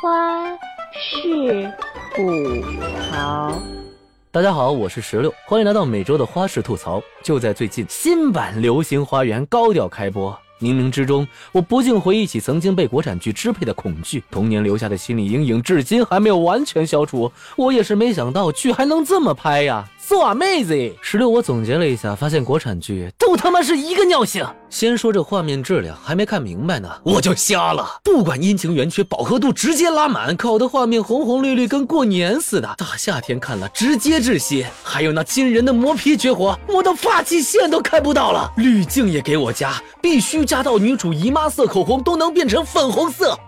花式吐槽，大家好，我是石榴，欢迎来到每周的花式吐槽。就在最近，新版《流星花园》高调开播，冥冥之中，我不禁回忆起曾经被国产剧支配的恐惧，童年留下的心理阴影，至今还没有完全消除。我也是没想到剧还能这么拍呀！So amazing！十六，我总结了一下，发现国产剧都他妈是一个尿性。先说这画面质量，还没看明白呢，我就瞎了。不管阴晴圆缺，饱和度直接拉满，搞得画面红红绿绿，跟过年似的。大夏天看了直接窒息。还有那惊人的磨皮绝活，磨到发际线都看不到了。滤镜也给我加，必须加到女主姨妈色口红都能变成粉红色。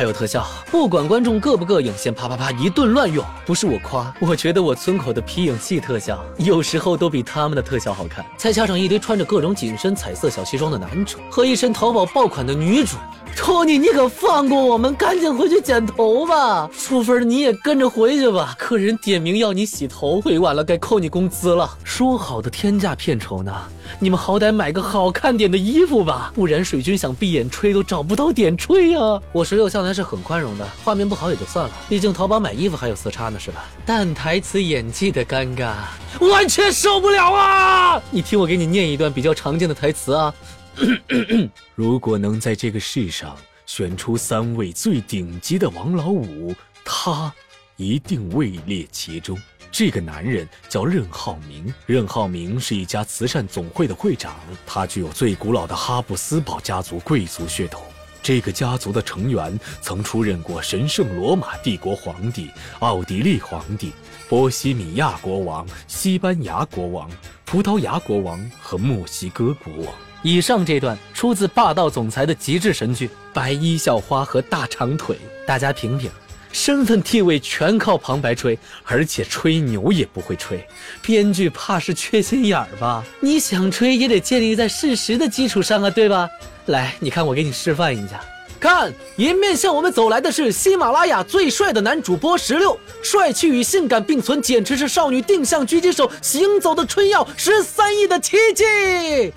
还有特效，不管观众膈不膈应，先啪啪啪一顿乱用。不是我夸，我觉得我村口的皮影戏特效有时候都比他们的特效好看。再加上一堆穿着各种紧身彩色小西装的男主和一身淘宝爆款的女主，托尼，你可放过我们，赶紧回去剪头吧。淑芬，你也跟着回去吧。客人点名要你洗头，回晚了该扣你工资了。说好的天价片酬呢？你们好歹买个好看点的衣服吧，不然水军想闭眼吹都找不到点吹呀。我十六向来是很宽容的，画面不好也就算了，毕竟淘宝买衣服还有色差呢，是吧？但台词演技的尴尬，完全受不了啊！你听我给你念一段比较常见的台词啊。如果能在这个世上选出三位最顶级的王老五，他一定位列其中。这个男人叫任浩明，任浩明是一家慈善总会的会长，他具有最古老的哈布斯堡家族贵族血统。这个家族的成员曾出任过神圣罗马帝国皇帝、奥地利皇帝、波西米亚国王、西班牙国王、葡萄牙国王和墨西哥国王。以上这段出自霸道总裁的极致神剧《白衣校花和大长腿》，大家评评。身份地位全靠旁白吹，而且吹牛也不会吹，编剧怕是缺心眼儿吧？你想吹也得建立在事实的基础上啊，对吧？来，你看我给你示范一下，看，迎面向我们走来的是喜马拉雅最帅的男主播石榴，帅气与性感并存，简直是少女定向狙击手行走的春药，十三亿的奇迹。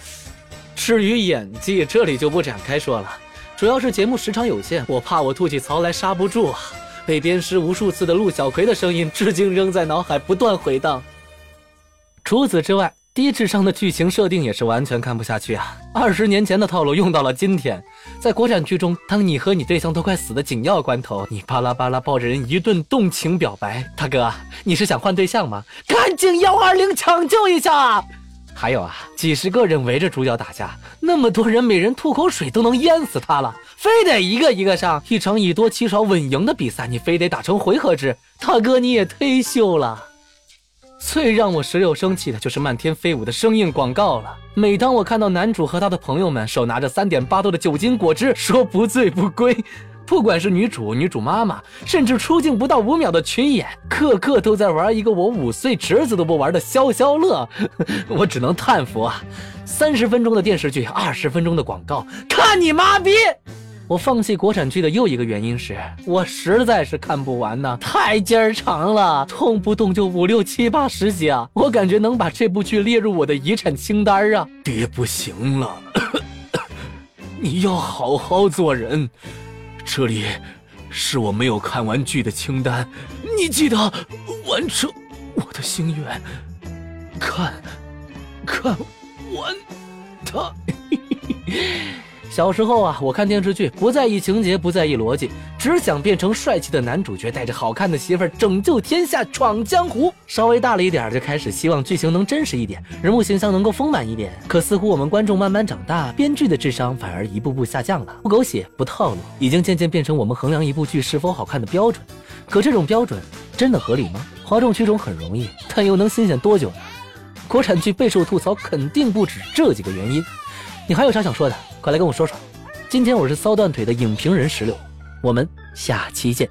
至于演技，这里就不展开说了，主要是节目时长有限，我怕我吐起槽来刹不住啊。被鞭尸无数次的陆小葵的声音，至今仍在脑海不断回荡。除此之外，低智商的剧情设定也是完全看不下去啊！二十年前的套路用到了今天，在国产剧中，当你和你对象都快死的紧要关头，你巴拉巴拉抱着人一顿动情表白，大哥，你是想换对象吗？赶紧幺二零抢救一下！还有啊，几十个人围着主角打架，那么多人，每人吐口水都能淹死他了，非得一个一个上。一场以多欺少稳赢的比赛，你非得打成回合制，大哥你也忒秀了。最让我十六生气的就是漫天飞舞的生硬广告了。每当我看到男主和他的朋友们手拿着三点八度的酒精果汁，说不醉不归。不管是女主、女主妈妈，甚至出镜不到五秒的群演，个个都在玩一个我五岁侄子都不玩的消消乐，我只能叹服啊！三十分钟的电视剧，二十分钟的广告，看你妈逼！我放弃国产剧的又一个原因是我实在是看不完呢，太劲儿长了，动不动就五六七八十集啊！我感觉能把这部剧列入我的遗产清单啊！爹不行了，你要好好做人。这里是我没有看完剧的清单，你记得完成我的心愿，看看完它。小时候啊，我看电视剧不在意情节，不在意逻辑，只想变成帅气的男主角，带着好看的媳妇儿拯救天下，闯江湖。稍微大了一点，就开始希望剧情能真实一点，人物形象能够丰满一点。可似乎我们观众慢慢长大，编剧的智商反而一步步下降了。不狗血，不套路，已经渐渐变成我们衡量一部剧是否好看的标准。可这种标准真的合理吗？哗众取宠很容易，但又能新鲜多久呢？国产剧备受吐槽，肯定不止这几个原因。你还有啥想说的？快来跟我说说。今天我是骚断腿的影评人石榴，我们下期见。